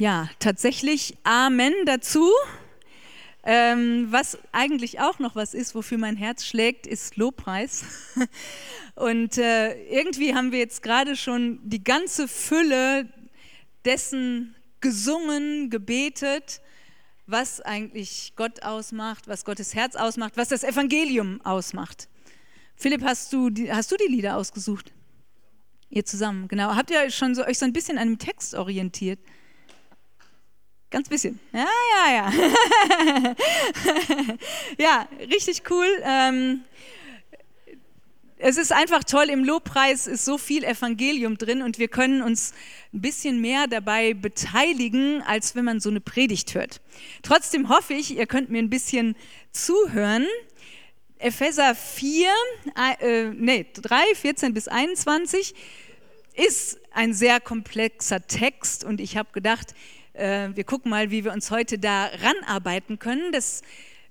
Ja, tatsächlich Amen dazu. Ähm, was eigentlich auch noch was ist, wofür mein Herz schlägt, ist Lobpreis. Und äh, irgendwie haben wir jetzt gerade schon die ganze Fülle dessen gesungen, gebetet, was eigentlich Gott ausmacht, was Gottes Herz ausmacht, was das Evangelium ausmacht. Philipp, hast du die, hast du die Lieder ausgesucht? Ihr zusammen, genau. Habt ihr schon so, euch so ein bisschen an dem Text orientiert? Ganz bisschen. Ja, ja, ja. ja, richtig cool. Ähm, es ist einfach toll, im Lobpreis ist so viel Evangelium drin und wir können uns ein bisschen mehr dabei beteiligen, als wenn man so eine Predigt hört. Trotzdem hoffe ich, ihr könnt mir ein bisschen zuhören. Epheser 4, äh, nee, 3, 14 bis 21 ist ein sehr komplexer Text und ich habe gedacht, äh, wir gucken mal, wie wir uns heute da ranarbeiten können. Das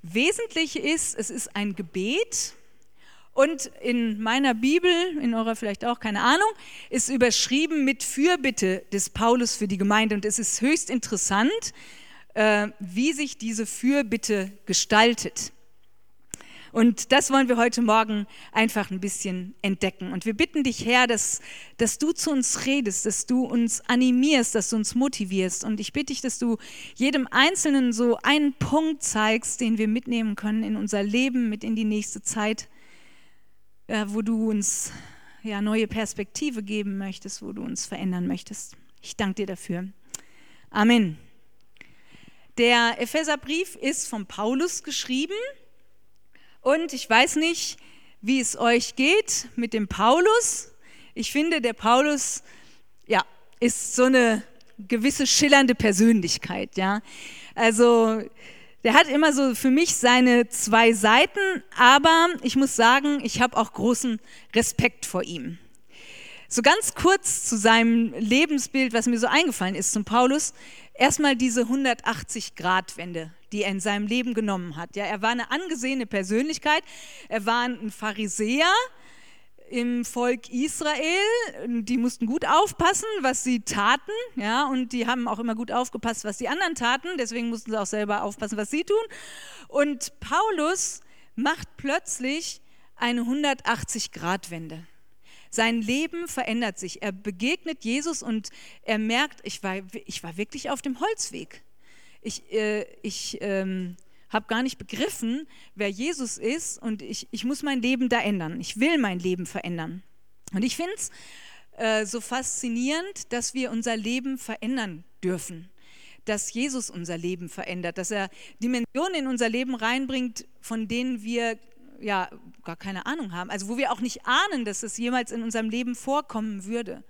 Wesentliche ist, es ist ein Gebet. Und in meiner Bibel, in eurer vielleicht auch, keine Ahnung, ist überschrieben mit Fürbitte des Paulus für die Gemeinde. Und es ist höchst interessant, äh, wie sich diese Fürbitte gestaltet. Und das wollen wir heute Morgen einfach ein bisschen entdecken. Und wir bitten dich, Herr, dass, dass du zu uns redest, dass du uns animierst, dass du uns motivierst. Und ich bitte dich, dass du jedem Einzelnen so einen Punkt zeigst, den wir mitnehmen können in unser Leben, mit in die nächste Zeit, ja, wo du uns ja, neue Perspektive geben möchtest, wo du uns verändern möchtest. Ich danke dir dafür. Amen. Der Epheserbrief ist von Paulus geschrieben und ich weiß nicht, wie es euch geht mit dem Paulus. Ich finde, der Paulus ja, ist so eine gewisse schillernde Persönlichkeit. Ja? Also der hat immer so für mich seine zwei Seiten, aber ich muss sagen, ich habe auch großen Respekt vor ihm. So ganz kurz zu seinem Lebensbild, was mir so eingefallen ist zum Paulus. Erstmal diese 180-Grad-Wende, die er in seinem Leben genommen hat. Ja, er war eine angesehene Persönlichkeit, er war ein Pharisäer im Volk Israel. Die mussten gut aufpassen, was sie taten, ja, und die haben auch immer gut aufgepasst, was die anderen taten. Deswegen mussten sie auch selber aufpassen, was sie tun. Und Paulus macht plötzlich eine 180-Grad-Wende. Sein Leben verändert sich. Er begegnet Jesus und er merkt, ich war, ich war wirklich auf dem Holzweg. Ich, äh, ich ähm, habe gar nicht begriffen, wer Jesus ist und ich, ich muss mein Leben da ändern. Ich will mein Leben verändern. Und ich finde es äh, so faszinierend, dass wir unser Leben verändern dürfen. Dass Jesus unser Leben verändert, dass er Dimensionen in unser Leben reinbringt, von denen wir ja gar keine Ahnung haben, also wo wir auch nicht ahnen, dass es jemals in unserem Leben vorkommen würde.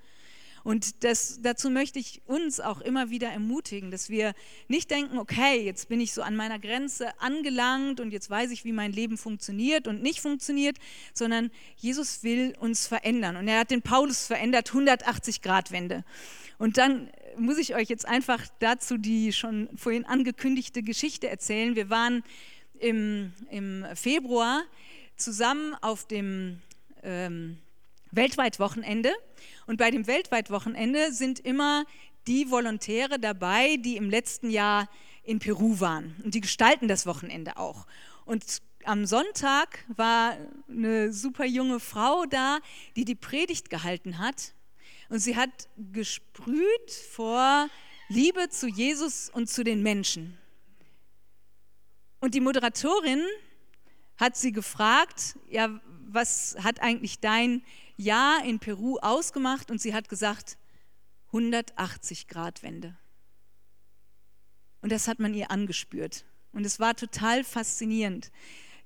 Und das, dazu möchte ich uns auch immer wieder ermutigen, dass wir nicht denken, okay, jetzt bin ich so an meiner Grenze angelangt und jetzt weiß ich, wie mein Leben funktioniert und nicht funktioniert, sondern Jesus will uns verändern. Und er hat den Paulus verändert, 180 Grad Wende. Und dann muss ich euch jetzt einfach dazu die schon vorhin angekündigte Geschichte erzählen. Wir waren im, im Februar zusammen auf dem ähm, Weltweit-Wochenende. Und bei dem Weltweit-Wochenende sind immer die Volontäre dabei, die im letzten Jahr in Peru waren. Und die gestalten das Wochenende auch. Und am Sonntag war eine super junge Frau da, die die Predigt gehalten hat. Und sie hat gesprüht vor Liebe zu Jesus und zu den Menschen. Und die Moderatorin hat sie gefragt, ja, was hat eigentlich dein Jahr in Peru ausgemacht? Und sie hat gesagt, 180 Grad Wende. Und das hat man ihr angespürt. Und es war total faszinierend.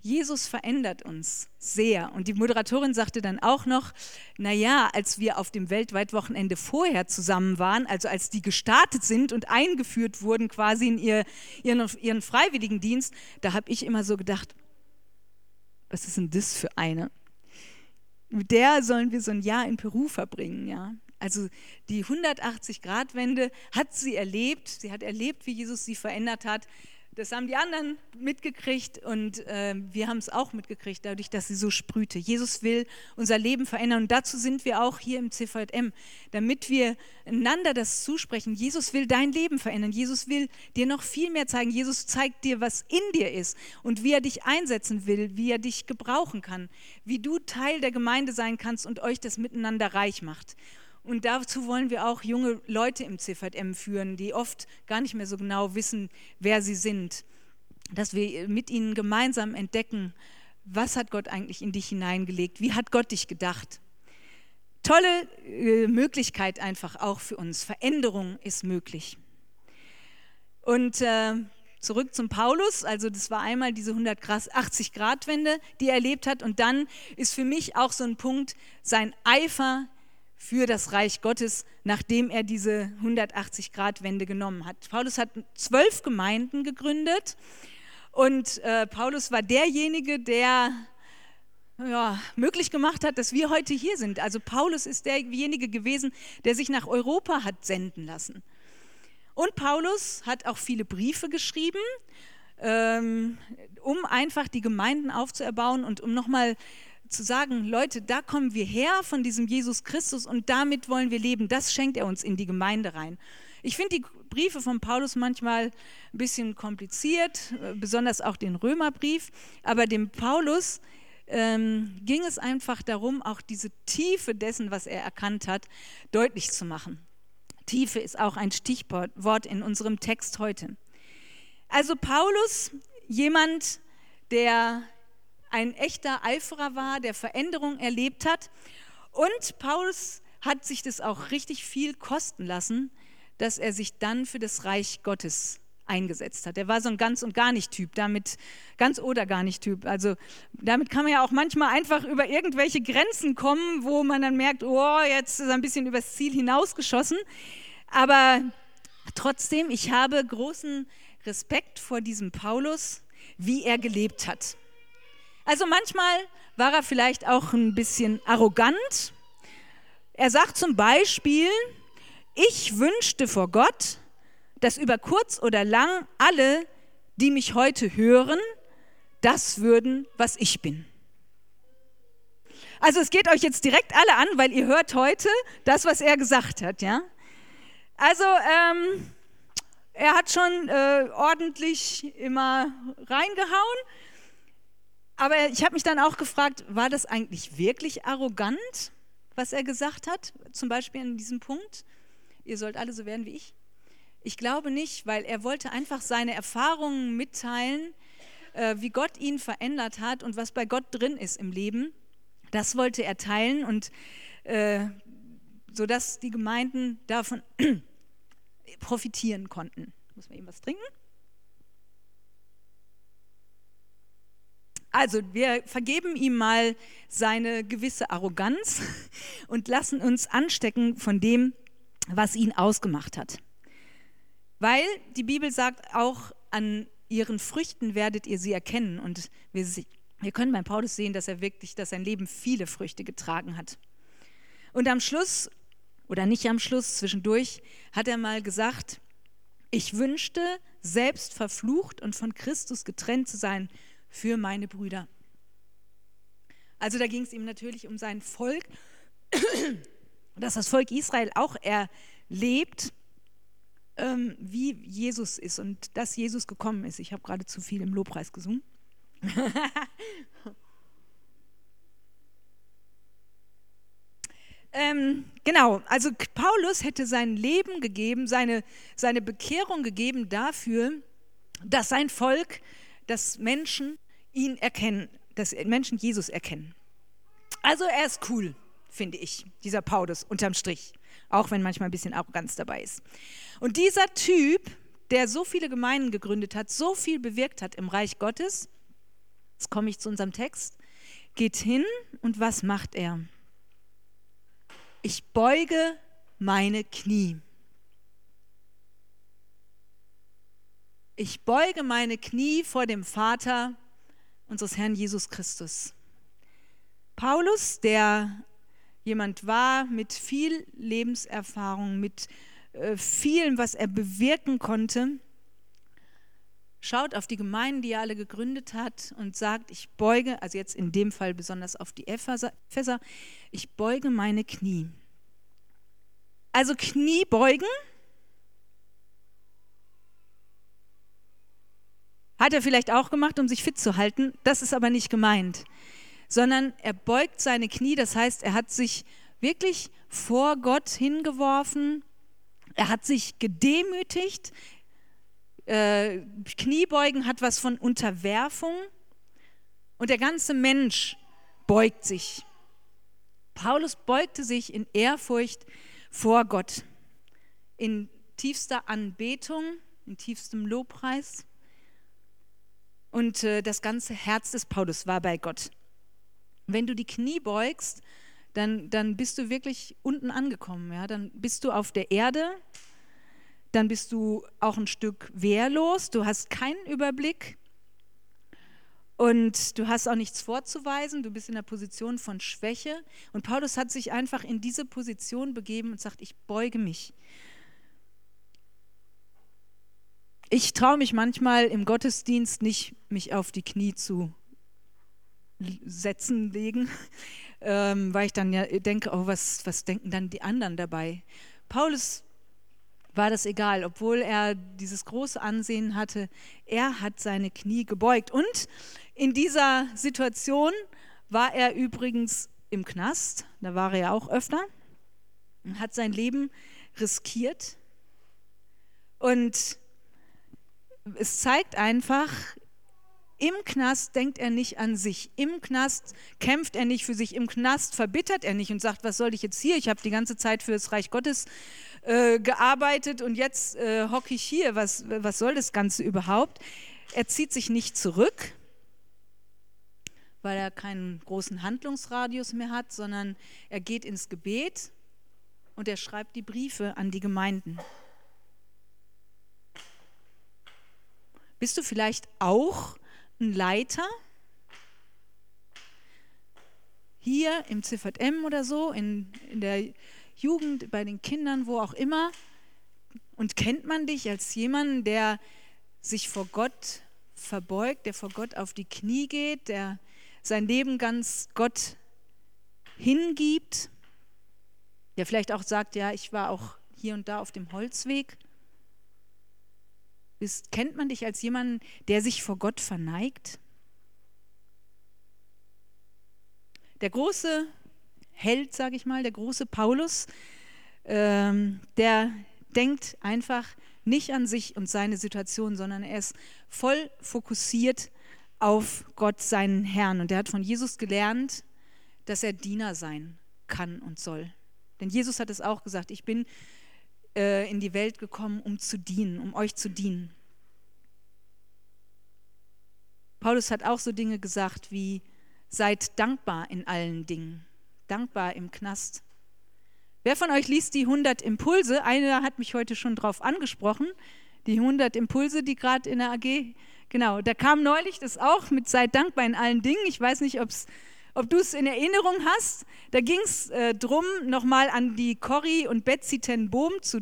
Jesus verändert uns sehr. Und die Moderatorin sagte dann auch noch, naja, als wir auf dem Weltweitwochenende vorher zusammen waren, also als die gestartet sind und eingeführt wurden quasi in ihr, ihren, ihren Freiwilligendienst, da habe ich immer so gedacht, was ist denn das für eine? Mit der sollen wir so ein Jahr in Peru verbringen, ja. Also die 180-Grad-Wende hat sie erlebt. Sie hat erlebt, wie Jesus sie verändert hat Das haben die anderen mitgekriegt und äh, wir haben es auch mitgekriegt, dadurch, dass sie so sprühte. Jesus will unser Leben verändern und dazu sind wir auch hier im CVM, damit wir einander das zusprechen. Jesus will dein Leben verändern. Jesus will dir noch viel mehr zeigen. Jesus zeigt dir, was in dir ist und wie er dich einsetzen will, wie er dich gebrauchen kann, wie du Teil der Gemeinde sein kannst und euch das miteinander reich macht. Und dazu wollen wir auch junge Leute im CVM führen, die oft gar nicht mehr so genau wissen, wer sie sind. Dass wir mit ihnen gemeinsam entdecken, was hat Gott eigentlich in dich hineingelegt, wie hat Gott dich gedacht. Tolle äh, Möglichkeit einfach auch für uns. Veränderung ist möglich. Und äh, zurück zum Paulus, also das war einmal diese 180-Grad-Wende, die er erlebt hat. Und dann ist für mich auch so ein Punkt sein Eifer für das Reich Gottes, nachdem er diese 180-Grad-Wende genommen hat. Paulus hat zwölf Gemeinden gegründet und äh, Paulus war derjenige, der ja, möglich gemacht hat, dass wir heute hier sind. Also Paulus ist derjenige gewesen, der sich nach Europa hat senden lassen. Und Paulus hat auch viele Briefe geschrieben, ähm, um einfach die Gemeinden aufzuerbauen und um nochmal zu sagen, Leute, da kommen wir her von diesem Jesus Christus und damit wollen wir leben. Das schenkt er uns in die Gemeinde rein. Ich finde die Briefe von Paulus manchmal ein bisschen kompliziert, äh, besonders auch den Römerbrief, aber dem Paulus ähm, ging es einfach darum, auch diese Tiefe dessen, was er erkannt hat, deutlich zu machen. Tiefe ist auch ein Stichwort in unserem Text heute. Also Paulus, jemand, der ein echter Eiferer war, der Veränderung erlebt hat. Und Paulus hat sich das auch richtig viel kosten lassen, dass er sich dann für das Reich Gottes eingesetzt hat. Er war so ein ganz und gar nicht Typ, damit ganz oder gar nicht Typ. Also damit kann man ja auch manchmal einfach über irgendwelche Grenzen kommen, wo man dann merkt, oh, jetzt ist er ein bisschen übers Ziel hinausgeschossen. Aber trotzdem, ich habe großen Respekt vor diesem Paulus, wie er gelebt hat. Also manchmal war er vielleicht auch ein bisschen arrogant. Er sagt zum Beispiel, ich wünschte vor Gott, dass über kurz oder lang alle, die mich heute hören, das würden, was ich bin. Also es geht euch jetzt direkt alle an, weil ihr hört heute das, was er gesagt hat, ja. Also ähm, er hat schon äh, ordentlich immer reingehauen. Aber ich habe mich dann auch gefragt, war das eigentlich wirklich arrogant, was er gesagt hat? Zum Beispiel in diesem Punkt, ihr sollt alle so werden wie ich. Ich glaube nicht, weil er wollte einfach seine Erfahrungen mitteilen, äh, wie Gott ihn verändert hat und was bei Gott drin ist im Leben. Das wollte er teilen und äh, sodass die Gemeinden davon profitieren konnten. Muss man eben was trinken? Also wir vergeben ihm mal seine gewisse Arroganz und lassen uns anstecken von dem, was ihn ausgemacht hat. Weil die Bibel sagt auch, an ihren Früchten werdet ihr sie erkennen. Und wir, wir können bei Paulus sehen, dass er wirklich, dass sein Leben viele Früchte getragen hat. Und am Schluss, oder nicht am Schluss, zwischendurch, hat er mal gesagt, ich wünschte, selbst verflucht und von Christus getrennt zu sein für meine Brüder. Also da ging es ihm natürlich um sein Volk, dass das Volk Israel auch erlebt, ähm, wie Jesus ist und dass Jesus gekommen ist. Ich habe gerade zu viel im Lobpreis gesungen. ähm, genau, also Paulus hätte sein Leben gegeben, seine, seine Bekehrung gegeben dafür, dass sein Volk, dass Menschen ihn erkennen, dass Menschen Jesus erkennen. Also er ist cool, finde ich, dieser Paulus unterm Strich, auch wenn manchmal ein bisschen Arroganz dabei ist. Und dieser Typ, der so viele Gemeinden gegründet hat, so viel bewirkt hat im Reich Gottes, jetzt komme ich zu unserem Text, geht hin und was macht er? Ich beuge meine Knie. Ich beuge meine Knie vor dem Vater unseres Herrn Jesus Christus. Paulus, der jemand war mit viel Lebenserfahrung, mit äh, vielem, was er bewirken konnte, schaut auf die Gemeinden, die er alle gegründet hat und sagt, ich beuge, also jetzt in dem Fall besonders auf die Epheser, ich beuge meine Knie. Also Knie beugen hat er vielleicht auch gemacht, um sich fit zu halten, das ist aber nicht gemeint, sondern er beugt seine Knie, das heißt, er hat sich wirklich vor Gott hingeworfen, er hat sich gedemütigt, äh, Kniebeugen hat was von Unterwerfung. Und der ganze Mensch beugt sich. Paulus beugte sich in Ehrfurcht vor Gott, in tiefster Anbetung, in tiefstem Lobpreis. Und äh, das ganze Herz des Paulus war bei Gott. Wenn du die Knie beugst, dann, dann bist du wirklich unten angekommen. Ja? Dann bist du auf der Erde dann bist du auch ein Stück wehrlos, du hast keinen Überblick und du hast auch nichts vorzuweisen, du bist in der Position von Schwäche. Und Paulus hat sich einfach in diese Position begeben und sagt, ich beuge mich. Ich traue mich manchmal im Gottesdienst nicht, mich auf die Knie zu setzen, legen, ähm, weil ich dann ja denke, oh, was, was denken dann die anderen dabei? Paulus war das egal, obwohl er dieses große Ansehen hatte. Er hat seine Knie gebeugt. Und in dieser Situation war er übrigens im Knast, da war er ja auch öfter, und hat sein Leben riskiert. Und es zeigt einfach, im Knast denkt er nicht an sich. Im Knast kämpft er nicht für sich. Im Knast verbittert er nicht und sagt, was soll ich jetzt hier? Ich habe die ganze Zeit für das Reich Gottes äh, gearbeitet und jetzt äh, hocke ich hier. Was, was soll das Ganze überhaupt? Er zieht sich nicht zurück, weil er keinen großen Handlungsradius mehr hat, sondern er geht ins Gebet und er schreibt die Briefe an die Gemeinden. Bist du vielleicht auch ein Leiter? Hier im ZVM oder so, in, in der Jugend, bei den Kindern, wo auch immer. Und kennt man dich als jemanden, der sich vor Gott verbeugt, der vor Gott auf die Knie geht, der sein Leben ganz Gott hingibt, der vielleicht auch sagt, ja, ich war auch hier und da auf dem Holzweg. Ist, kennt man dich als jemanden, der sich vor Gott verneigt? Der große Held, sage ich mal, der große Paulus, ähm, der denkt einfach nicht an sich und seine Situation, sondern er ist voll fokussiert auf Gott, seinen Herrn. Und er hat von Jesus gelernt, dass er Diener sein kann und soll. Denn Jesus hat es auch gesagt, ich bin äh, in die Welt gekommen, um zu dienen, um euch zu dienen. Paulus hat auch so Dinge gesagt wie, seid dankbar in allen Dingen dankbar im Knast. Wer von euch liest die 100 Impulse? Einer hat mich heute schon drauf angesprochen. Die 100 Impulse, die gerade in der AG, genau, da kam neulich das auch mit sei dankbar in allen Dingen. Ich weiß nicht, ob's, ob du es in Erinnerung hast. Da ging es äh, darum, nochmal an die Corrie und Betsy ten Bohm zu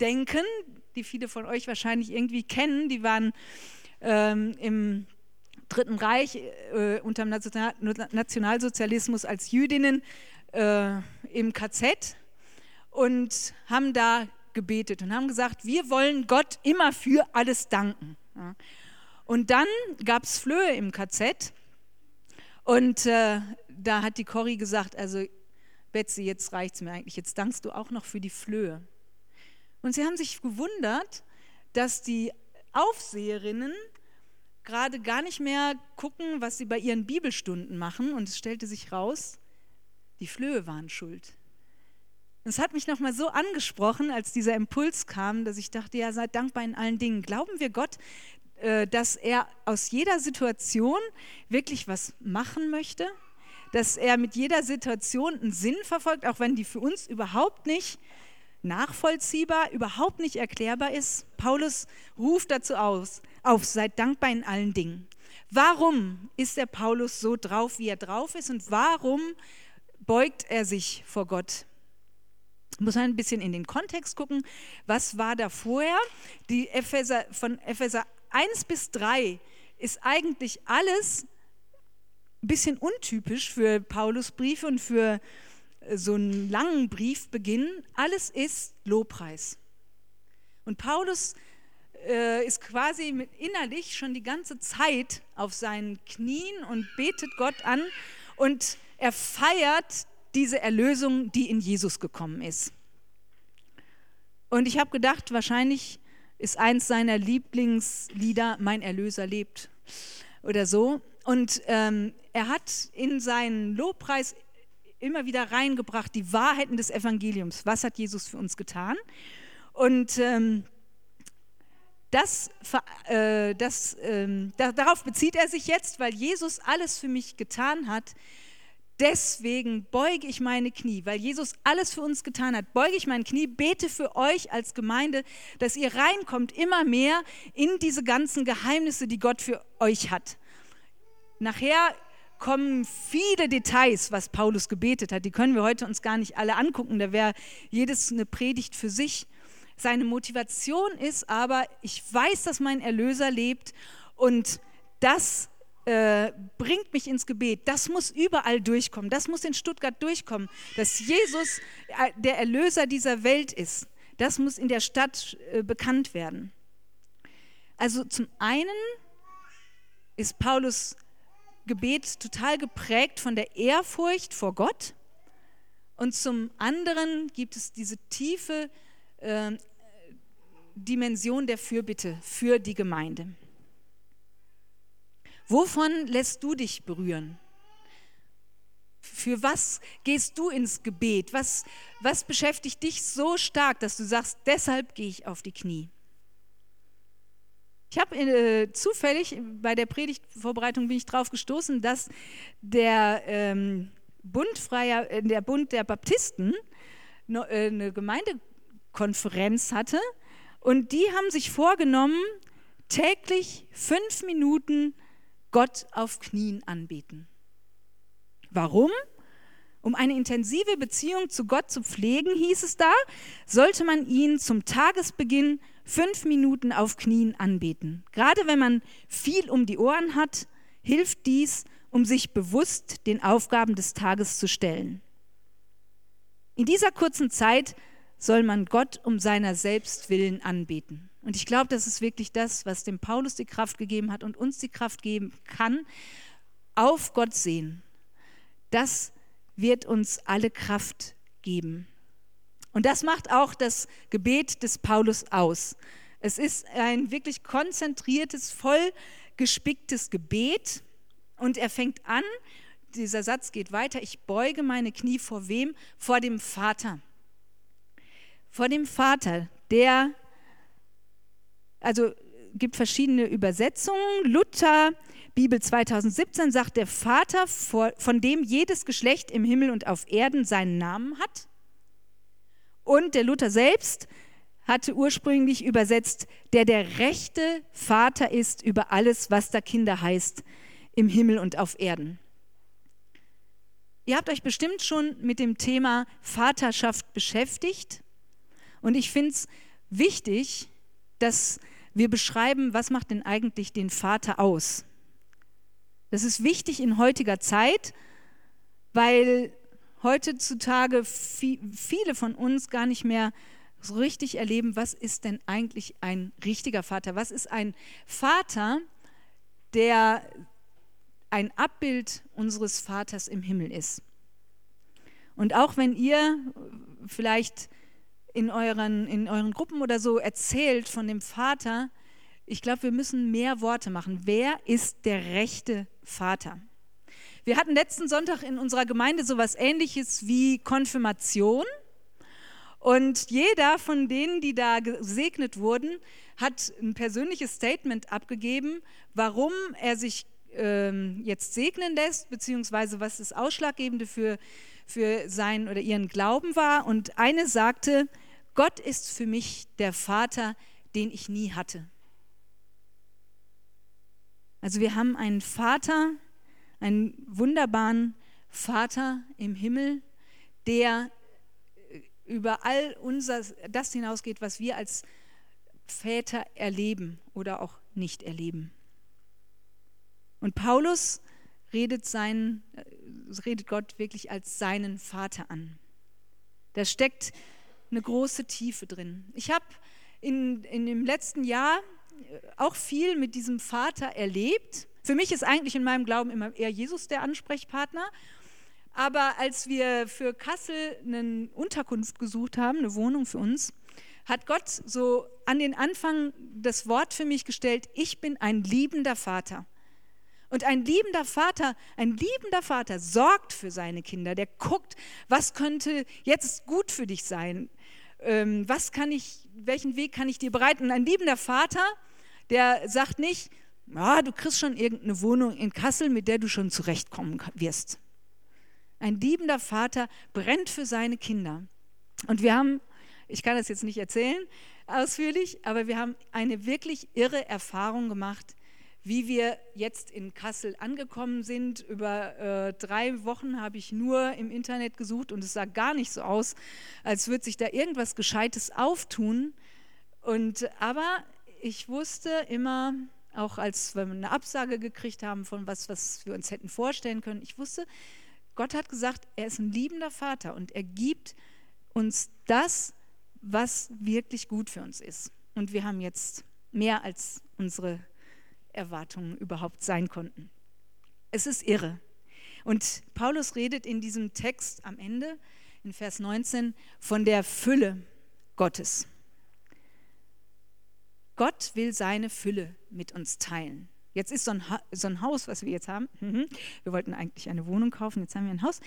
denken, die viele von euch wahrscheinlich irgendwie kennen. Die waren ähm, im Dritten Reich äh, unter dem Nationalsozialismus als Jüdinnen äh, im KZ und haben da gebetet und haben gesagt, wir wollen Gott immer für alles danken. Ja. Und dann gab es Flöhe im KZ und äh, da hat die Corrie gesagt, also Betsy, jetzt reicht es mir eigentlich, jetzt dankst du auch noch für die Flöhe. Und sie haben sich gewundert, dass die Aufseherinnen gerade gar nicht mehr gucken, was sie bei ihren Bibelstunden machen. Und es stellte sich raus, die Flöhe waren schuld. Und es hat mich nochmal so angesprochen, als dieser Impuls kam, dass ich dachte, ja, seid dankbar in allen Dingen. Glauben wir Gott, dass er aus jeder Situation wirklich was machen möchte? Dass er mit jeder Situation einen Sinn verfolgt, auch wenn die für uns überhaupt nicht nachvollziehbar, überhaupt nicht erklärbar ist? Paulus ruft dazu aus, auf, seid dankbar in allen Dingen. Warum ist der Paulus so drauf, wie er drauf ist und warum beugt er sich vor Gott? Muss man ein bisschen in den Kontext gucken. Was war da vorher? Die Epheser, von Epheser 1 bis 3 ist eigentlich alles ein bisschen untypisch für Paulus Briefe und für äh, so einen langen Briefbeginn. Alles ist Lobpreis. Und Paulus äh, ist quasi innerlich schon die ganze Zeit auf seinen Knien und betet Gott an und er feiert diese Erlösung, die in Jesus gekommen ist. Und ich habe gedacht, wahrscheinlich ist eins seiner Lieblingslieder Mein Erlöser lebt oder so. Und ähm, er hat in seinen Lobpreis immer wieder reingebracht die Wahrheiten des Evangeliums. Was hat Jesus für uns getan? Und ähm, das, äh, das, äh, darauf bezieht er sich jetzt, weil Jesus alles für mich getan hat. Deswegen beuge ich meine Knie, weil Jesus alles für uns getan hat. Beuge ich mein Knie, bete für euch als Gemeinde, dass ihr reinkommt immer mehr in diese ganzen Geheimnisse, die Gott für euch hat. Nachher kommen viele Details, was Paulus gebetet hat. Die können wir heute uns gar nicht alle angucken. Da wäre jedes eine Predigt für sich. Seine Motivation ist aber, ich weiß, dass mein Erlöser lebt und das äh, bringt mich ins Gebet. Das muss überall durchkommen. Das muss in Stuttgart durchkommen, dass Jesus äh, der Erlöser dieser Welt ist. Das muss in der Stadt äh, bekannt werden. Also zum einen ist Paulus Gebet total geprägt von der Ehrfurcht vor Gott und zum anderen gibt es diese tiefe äh, Dimension der Fürbitte für die Gemeinde. Wovon lässt du dich berühren? Für was gehst du ins Gebet? Was, was beschäftigt dich so stark, dass du sagst, deshalb gehe ich auf die Knie? Ich habe äh, zufällig bei der Predigtvorbereitung bin ich darauf gestoßen, dass der ähm, Bund äh, der Bund der Baptisten no, äh, eine Gemeindekonferenz hatte und die haben sich vorgenommen, täglich fünf Minuten Gott auf Knien anbeten. Warum? Um eine intensive Beziehung zu Gott zu pflegen, hieß es da, sollte man ihn zum Tagesbeginn fünf Minuten auf Knien anbeten. Gerade wenn man viel um die Ohren hat, hilft dies, um sich bewusst den Aufgaben des Tages zu stellen. In dieser kurzen Zeit soll man Gott um seiner selbst willen anbeten. Und ich glaube, das ist wirklich das, was dem Paulus die Kraft gegeben hat und uns die Kraft geben kann, auf Gott sehen. Das wird uns alle Kraft geben. Und das macht auch das Gebet des Paulus aus. Es ist ein wirklich konzentriertes, voll gespicktes Gebet. Und er fängt an, dieser Satz geht weiter, ich beuge meine Knie vor wem? Vor dem Vater vor dem Vater, der, also gibt verschiedene Übersetzungen. Luther, Bibel 2017, sagt der Vater, von dem jedes Geschlecht im Himmel und auf Erden seinen Namen hat. Und der Luther selbst hatte ursprünglich übersetzt, der der rechte Vater ist über alles, was da Kinder heißt, im Himmel und auf Erden. Ihr habt euch bestimmt schon mit dem Thema Vaterschaft beschäftigt. Und ich finde es wichtig, dass wir beschreiben, was macht denn eigentlich den Vater aus. Das ist wichtig in heutiger Zeit, weil heutzutage viele von uns gar nicht mehr so richtig erleben, was ist denn eigentlich ein richtiger Vater? Was ist ein Vater, der ein Abbild unseres Vaters im Himmel ist? Und auch wenn ihr vielleicht in euren, in euren Gruppen oder so erzählt von dem Vater, ich glaube, wir müssen mehr Worte machen. Wer ist der rechte Vater? Wir hatten letzten Sonntag in unserer Gemeinde so etwas ähnliches wie Konfirmation. Und jeder von denen, die da gesegnet wurden, hat ein persönliches Statement abgegeben, warum er sich ähm, jetzt segnen lässt, beziehungsweise was das Ausschlaggebende für für seinen oder ihren Glauben war. Und eine sagte, Gott ist für mich der Vater, den ich nie hatte. Also wir haben einen Vater, einen wunderbaren Vater im Himmel, der über all unser, das hinausgeht, was wir als Väter erleben oder auch nicht erleben. Und Paulus redet, seinen, äh, redet Gott wirklich als seinen Vater an. Da steckt eine große Tiefe drin. Ich habe in, in dem letzten Jahr äh, auch viel mit diesem Vater erlebt. Für mich ist eigentlich in meinem Glauben immer eher Jesus der Ansprechpartner. Aber als wir für Kassel eine Unterkunft gesucht haben, eine Wohnung für uns, hat Gott so an den Anfang das Wort für mich gestellt, ich bin ein liebender Vater. Und ein liebender Vater, ein liebender Vater sorgt für seine Kinder. Der guckt, was könnte jetzt gut für dich sein? Ähm, was kann ich, welchen Weg kann ich dir bereiten? Ein liebender Vater, der sagt nicht, ah, du kriegst schon irgendeine Wohnung in Kassel, mit der du schon zurechtkommen wirst. Ein liebender Vater brennt für seine Kinder. Und wir haben, ich kann das jetzt nicht erzählen ausführlich, aber wir haben eine wirklich irre Erfahrung gemacht wie wir jetzt in Kassel angekommen sind. Über äh, drei Wochen habe ich nur im Internet gesucht und es sah gar nicht so aus, als würde sich da irgendwas Gescheites auftun. Und, aber ich wusste immer, auch als wir eine Absage gekriegt haben von was, was wir uns hätten vorstellen können, ich wusste, Gott hat gesagt, er ist ein liebender Vater und er gibt uns das, was wirklich gut für uns ist. Und wir haben jetzt mehr als unsere Erwartungen überhaupt sein konnten. Es ist irre. Und Paulus redet in diesem Text am Ende, in Vers 19, von der Fülle Gottes. Gott will seine Fülle mit uns teilen. Jetzt ist so ein, ha so ein Haus, was wir jetzt haben. Mhm. Wir wollten eigentlich eine Wohnung kaufen, jetzt haben wir ein Haus.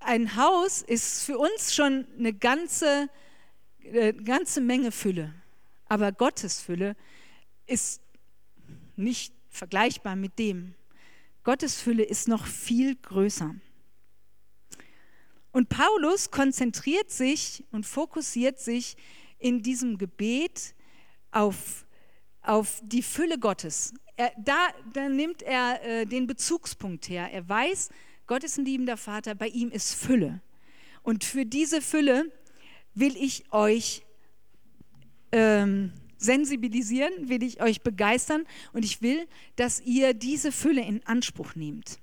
Ein Haus ist für uns schon eine ganze, äh, ganze Menge Fülle. Aber Gottes Fülle ist nicht vergleichbar mit dem. Gottes Fülle ist noch viel größer. Und Paulus konzentriert sich und fokussiert sich in diesem Gebet auf, auf die Fülle Gottes. Er, da, da nimmt er äh, den Bezugspunkt her. Er weiß, Gott ist ein liebender Vater, bei ihm ist Fülle. Und für diese Fülle will ich euch ähm, sensibilisieren, will ich euch begeistern und ich will, dass ihr diese Fülle in Anspruch nehmt.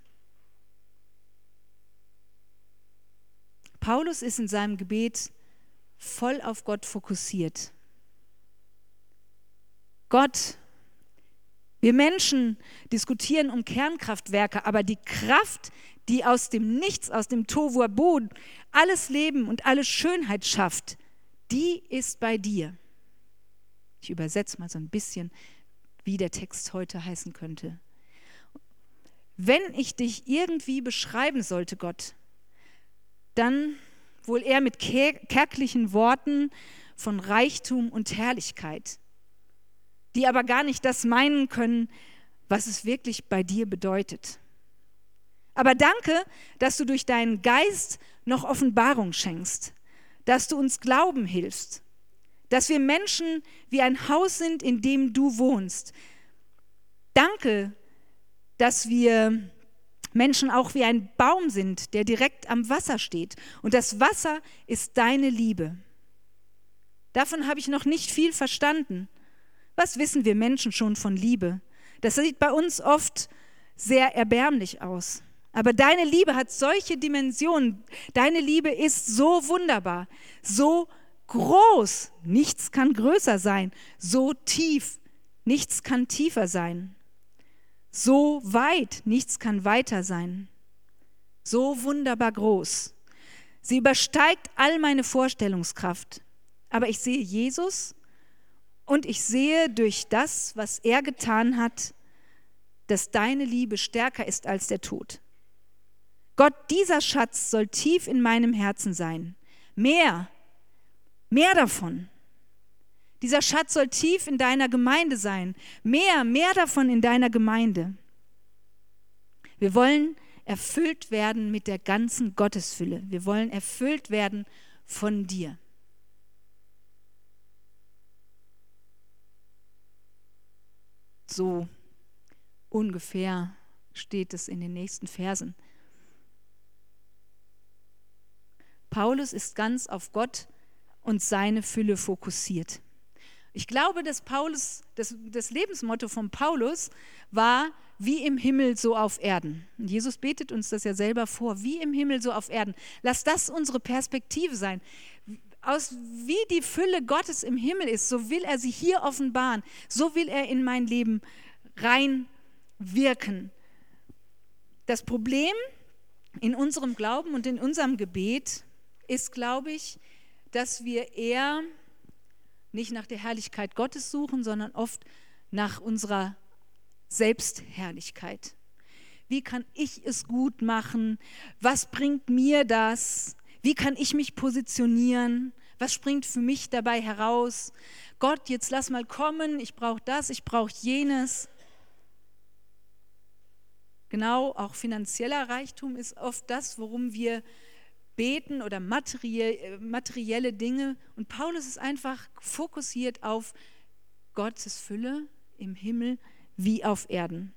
Paulus ist in seinem Gebet voll auf Gott fokussiert. Gott, wir Menschen diskutieren um Kernkraftwerke, aber die Kraft, die aus dem Nichts, aus dem Tovu Abod alles Leben und alle Schönheit schafft, die ist bei dir. Ich übersetze mal so ein bisschen, wie der Text heute heißen könnte. Wenn ich dich irgendwie beschreiben sollte, Gott, dann wohl eher mit kärglichen Worten von Reichtum und Herrlichkeit, die aber gar nicht das meinen können, was es wirklich bei dir bedeutet. Aber danke, dass du durch deinen Geist noch Offenbarung schenkst, dass du uns Glauben hilfst dass wir Menschen wie ein Haus sind, in dem du wohnst. Danke, dass wir Menschen auch wie ein Baum sind, der direkt am Wasser steht. Und das Wasser ist deine Liebe. Davon habe ich noch nicht viel verstanden. Was wissen wir Menschen schon von Liebe? Das sieht bei uns oft sehr erbärmlich aus. Aber deine Liebe hat solche Dimensionen. Deine Liebe ist so wunderbar, so groß, nichts kann größer sein, so tief, nichts kann tiefer sein, so weit, nichts kann weiter sein, so wunderbar groß. Sie übersteigt all meine Vorstellungskraft, aber ich sehe Jesus und ich sehe durch das, was er getan hat, dass deine Liebe stärker ist als der Tod. Gott, dieser Schatz soll tief in meinem Herzen sein, mehr Mehr davon. Dieser Schatz soll tief in deiner Gemeinde sein. Mehr, mehr davon in deiner Gemeinde. Wir wollen erfüllt werden mit der ganzen Gottesfülle. Wir wollen erfüllt werden von dir. So ungefähr steht es in den nächsten Versen. Paulus ist ganz auf Gott und seine Fülle fokussiert. Ich glaube, dass Paulus, das, das Lebensmotto von Paulus war, wie im Himmel, so auf Erden. Und Jesus betet uns das ja selber vor, wie im Himmel, so auf Erden. Lass das unsere Perspektive sein. Aus wie die Fülle Gottes im Himmel ist, so will er sie hier offenbaren, so will er in mein Leben reinwirken. Das Problem in unserem Glauben und in unserem Gebet ist, glaube ich, dass wir eher nicht nach der Herrlichkeit Gottes suchen, sondern oft nach unserer Selbstherrlichkeit. Wie kann ich es gut machen? Was bringt mir das? Wie kann ich mich positionieren? Was springt für mich dabei heraus? Gott, jetzt lass mal kommen, ich brauche das, ich brauche jenes. Genau, auch finanzieller Reichtum ist oft das, worum wir beten oder äh, materielle Dinge. Und Paulus ist einfach fokussiert auf Gottes Fülle im Himmel wie auf Erden.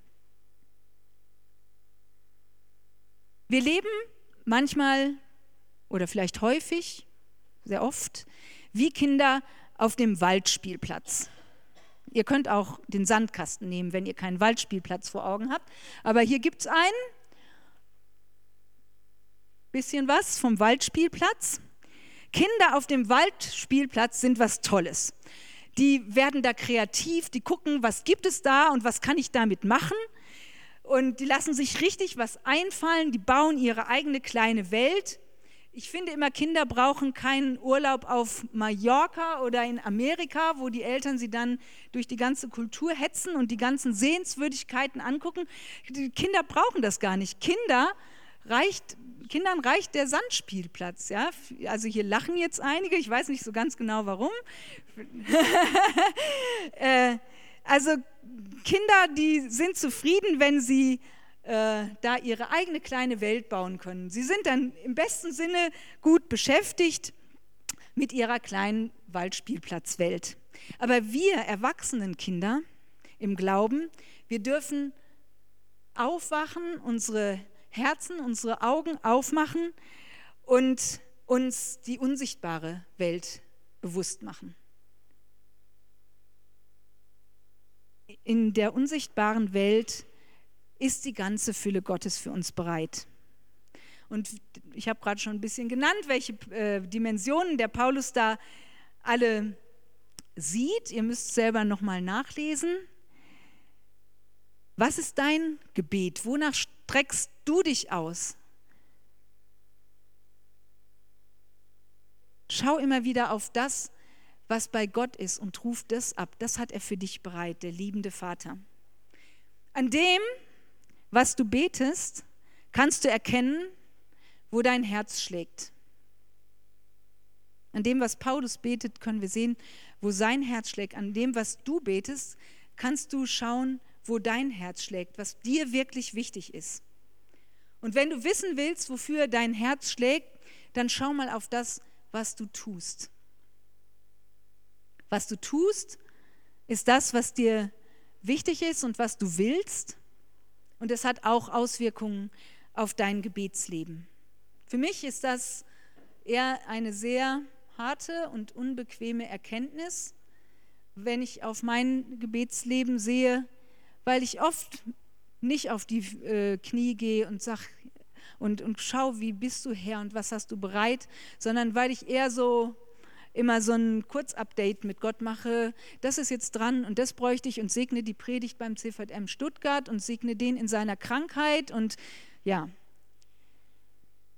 Wir leben manchmal oder vielleicht häufig, sehr oft, wie Kinder auf dem Waldspielplatz. Ihr könnt auch den Sandkasten nehmen, wenn ihr keinen Waldspielplatz vor Augen habt. Aber hier gibt es einen bisschen was vom Waldspielplatz. Kinder auf dem Waldspielplatz sind was Tolles. Die werden da kreativ, die gucken, was gibt es da und was kann ich damit machen. Und die lassen sich richtig was einfallen, die bauen ihre eigene kleine Welt. Ich finde immer, Kinder brauchen keinen Urlaub auf Mallorca oder in Amerika, wo die Eltern sie dann durch die ganze Kultur hetzen und die ganzen Sehenswürdigkeiten angucken. Die Kinder brauchen das gar nicht. Kinder reicht Kindern reicht der Sandspielplatz. Ja? Also hier lachen jetzt einige, ich weiß nicht so ganz genau warum. äh, also Kinder, die sind zufrieden, wenn sie äh, da ihre eigene kleine Welt bauen können. Sie sind dann im besten Sinne gut beschäftigt mit ihrer kleinen Waldspielplatzwelt. Aber wir erwachsenen Kinder im Glauben, wir dürfen aufwachen, unsere Herzen, unsere Augen aufmachen und uns die unsichtbare Welt bewusst machen. In der unsichtbaren Welt ist die ganze Fülle Gottes für uns bereit. Und ich habe gerade schon ein bisschen genannt, welche äh, Dimensionen der Paulus da alle sieht. Ihr müsst selber nochmal nachlesen. Was ist dein Gebet? Wonach streckst du dich aus? Schau immer wieder auf das, was bei Gott ist und ruf das ab. Das hat er für dich bereit, der liebende Vater. An dem, was du betest, kannst du erkennen, wo dein Herz schlägt. An dem, was Paulus betet, können wir sehen, wo sein Herz schlägt. An dem, was du betest, kannst du schauen, wo dein Herz schlägt, was dir wirklich wichtig ist. Und wenn du wissen willst, wofür dein Herz schlägt, dann schau mal auf das, was du tust. Was du tust, ist das, was dir wichtig ist und was du willst. Und es hat auch Auswirkungen auf dein Gebetsleben. Für mich ist das eher eine sehr harte und unbequeme Erkenntnis, wenn ich auf mein Gebetsleben sehe, weil ich oft nicht auf die äh, Knie gehe und sage und, und schau, wie bist du Herr und was hast du bereit, sondern weil ich eher so immer so ein Kurzupdate mit Gott mache, das ist jetzt dran und das bräuchte ich und segne die Predigt beim CVM Stuttgart und segne den in seiner Krankheit und ja.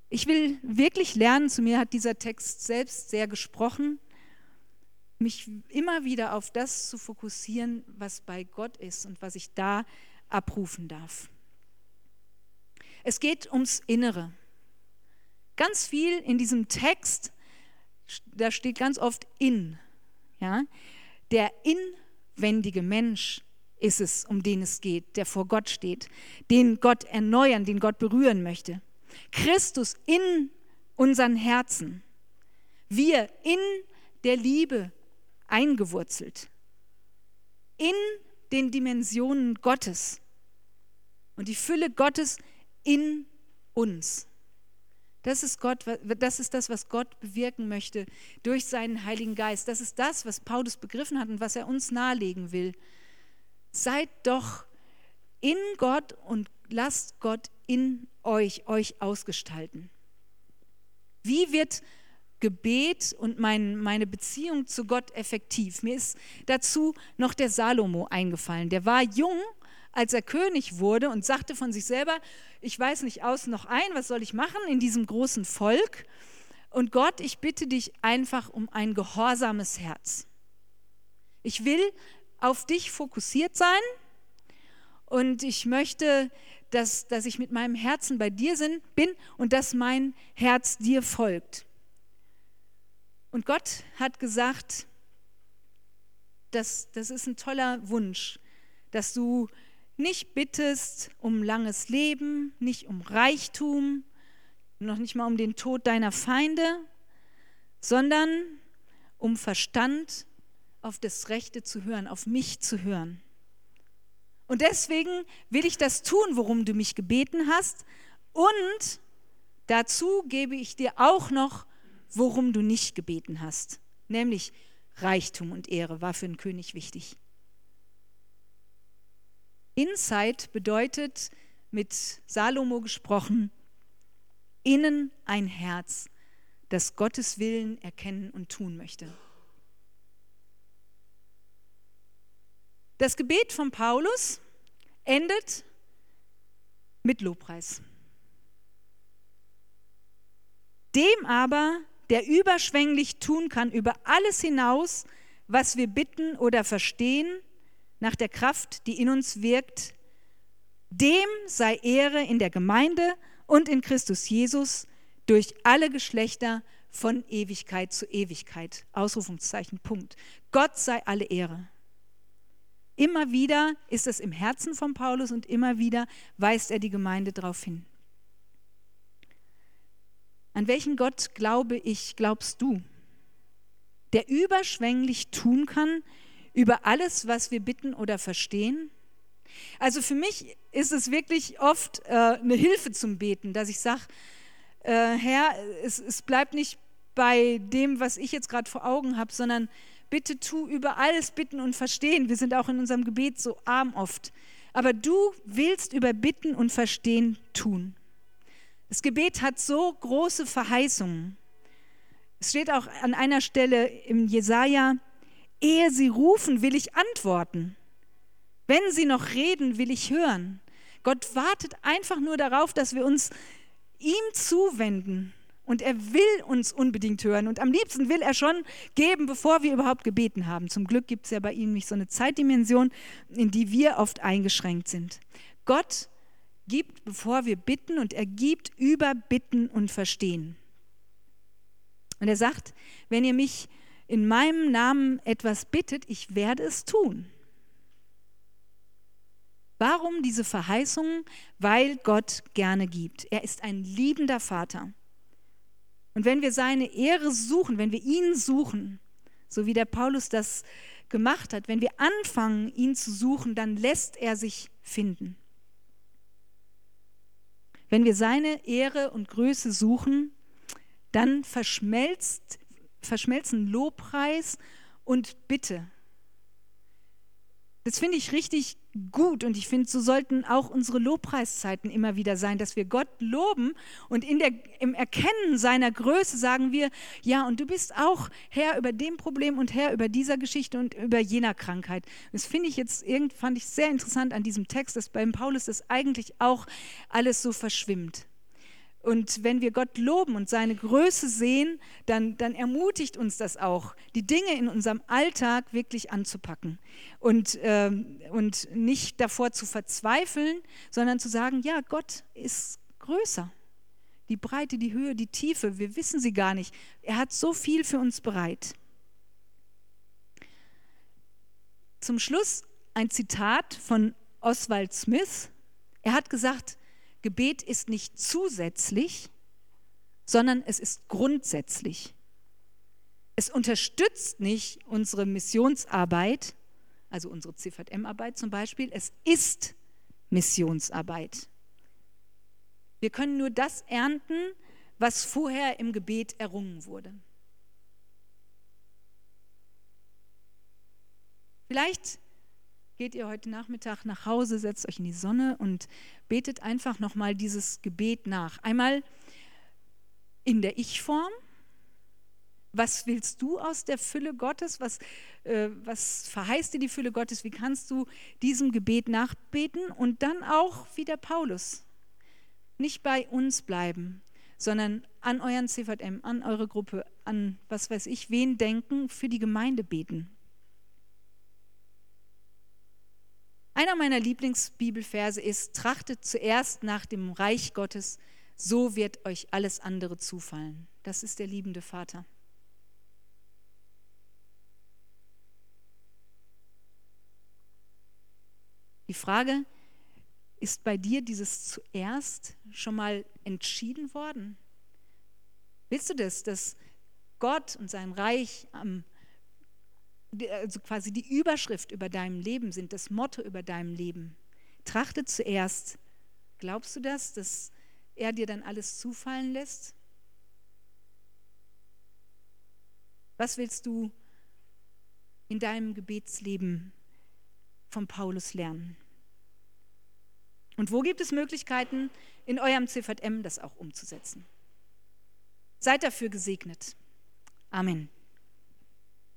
Ich will wirklich lernen, zu mir hat dieser Text selbst sehr gesprochen, mich immer wieder auf das zu fokussieren, was bei Gott ist und was ich da abrufen darf. Es geht ums Innere. Ganz viel in diesem Text, da steht ganz oft in. Ja? Der inwendige Mensch ist es, um den es geht, der vor Gott steht, den Gott erneuern, den Gott berühren möchte. Christus in unseren Herzen. Wir in der Liebe eingewurzelt in den Dimensionen Gottes und die Fülle Gottes in uns. Das ist, Gott, das ist das, was Gott bewirken möchte durch seinen Heiligen Geist. Das ist das, was Paulus begriffen hat und was er uns nahelegen will. Seid doch in Gott und lasst Gott in euch, euch ausgestalten. Wie wird Gebet und mein, meine Beziehung zu Gott effektiv? Mir ist dazu noch der Salomo eingefallen. Der war jung, als er König wurde und sagte von sich selber, ich weiß nicht aus noch ein, was soll ich machen in diesem großen Volk? Und Gott, ich bitte dich einfach um ein gehorsames Herz. Ich will auf dich fokussiert sein und ich möchte, dass, dass ich mit meinem Herzen bei dir bin und dass mein Herz dir folgt. Und Gott hat gesagt, das, das ist ein toller Wunsch, dass du nicht bittest um langes Leben, nicht um Reichtum, noch nicht mal um den Tod deiner Feinde, sondern um Verstand auf das Rechte zu hören, auf mich zu hören. Und deswegen will ich das tun, worum du mich gebeten hast. Und dazu gebe ich dir auch noch, worum du nicht gebeten hast. Nämlich Reichtum und Ehre war für einen König wichtig. Insight bedeutet, mit Salomo gesprochen, innen ein Herz, das Gottes Willen erkennen und tun möchte. Das Gebet von Paulus endet mit Lobpreis. Dem aber, der überschwänglich tun kann über alles hinaus, was wir bitten oder verstehen, nach der Kraft, die in uns wirkt, dem sei Ehre in der Gemeinde und in Christus Jesus durch alle Geschlechter von Ewigkeit zu Ewigkeit. Ausrufungszeichen, Punkt. Gott sei alle Ehre. Immer wieder ist es im Herzen von Paulus und immer wieder weist er die Gemeinde darauf hin. An welchen Gott glaube ich, glaubst du? Der überschwänglich tun kann, über alles, was wir bitten oder verstehen? Also für mich ist es wirklich oft äh, eine Hilfe zum Beten, dass ich sage, äh, Herr, es, es bleibt nicht bei dem, was ich jetzt gerade vor Augen habe, sondern bitte tu über alles bitten und verstehen. Wir sind auch in unserem Gebet so arm oft. Aber du willst über Bitten und Verstehen tun. Das Gebet hat so große Verheißungen. Es steht auch an einer Stelle im Jesaja, Ehe sie rufen, will ich antworten. Wenn sie noch reden, will ich hören. Gott wartet einfach nur darauf, dass wir uns ihm zuwenden. Und er will uns unbedingt hören. Und am liebsten will er schon geben, bevor wir überhaupt gebeten haben. Zum Glück gibt es ja bei ihm nicht so eine Zeitdimension, in die wir oft eingeschränkt sind. Gott gibt, bevor wir bitten, und er gibt über Bitten und Verstehen. Und er sagt, wenn ihr mich in meinem Namen etwas bittet, ich werde es tun. Warum diese Verheißung? Weil Gott gerne gibt. Er ist ein liebender Vater. Und wenn wir seine Ehre suchen, wenn wir ihn suchen, so wie der Paulus das gemacht hat, wenn wir anfangen, ihn zu suchen, dann lässt er sich finden. Wenn wir seine Ehre und Größe suchen, dann verschmelzt verschmelzen Lobpreis und Bitte. Das finde ich richtig gut und ich finde, so sollten auch unsere Lobpreiszeiten immer wieder sein, dass wir Gott loben und in der, im Erkennen seiner Größe sagen wir, ja, und du bist auch Herr über dem Problem und Herr über dieser Geschichte und über jener Krankheit. Das finde ich jetzt, irgend, fand ich sehr interessant an diesem Text, dass beim Paulus das eigentlich auch alles so verschwimmt. Und wenn wir Gott loben und seine Größe sehen, dann, dann ermutigt uns das auch, die Dinge in unserem Alltag wirklich anzupacken und, ähm, und nicht davor zu verzweifeln, sondern zu sagen, ja, Gott ist größer. Die Breite, die Höhe, die Tiefe, wir wissen sie gar nicht. Er hat so viel für uns bereit. Zum Schluss ein Zitat von Oswald Smith. Er hat gesagt, Gebet ist nicht zusätzlich, sondern es ist grundsätzlich. Es unterstützt nicht unsere Missionsarbeit, also unsere CVM-Arbeit zum Beispiel, es ist Missionsarbeit. Wir können nur das ernten, was vorher im Gebet errungen wurde. Vielleicht geht ihr heute Nachmittag nach Hause, setzt euch in die Sonne und betet einfach nochmal dieses Gebet nach. Einmal in der Ich-Form. Was willst du aus der Fülle Gottes? Was, äh, was verheißt dir die Fülle Gottes? Wie kannst du diesem Gebet nachbeten? Und dann auch wie der Paulus. Nicht bei uns bleiben, sondern an euren CVM, an eure Gruppe, an was weiß ich, wen denken, für die Gemeinde beten. Einer meiner Lieblingsbibelverse ist, trachtet zuerst nach dem Reich Gottes, so wird euch alles andere zufallen. Das ist der liebende Vater. Die Frage, ist bei dir dieses zuerst schon mal entschieden worden? Willst du das, dass Gott und sein Reich am also quasi die Überschrift über deinem Leben sind, das Motto über deinem Leben. Trachte zuerst. Glaubst du das, dass er dir dann alles zufallen lässt? Was willst du in deinem Gebetsleben von Paulus lernen? Und wo gibt es Möglichkeiten, in eurem CVM das auch umzusetzen? Seid dafür gesegnet. Amen.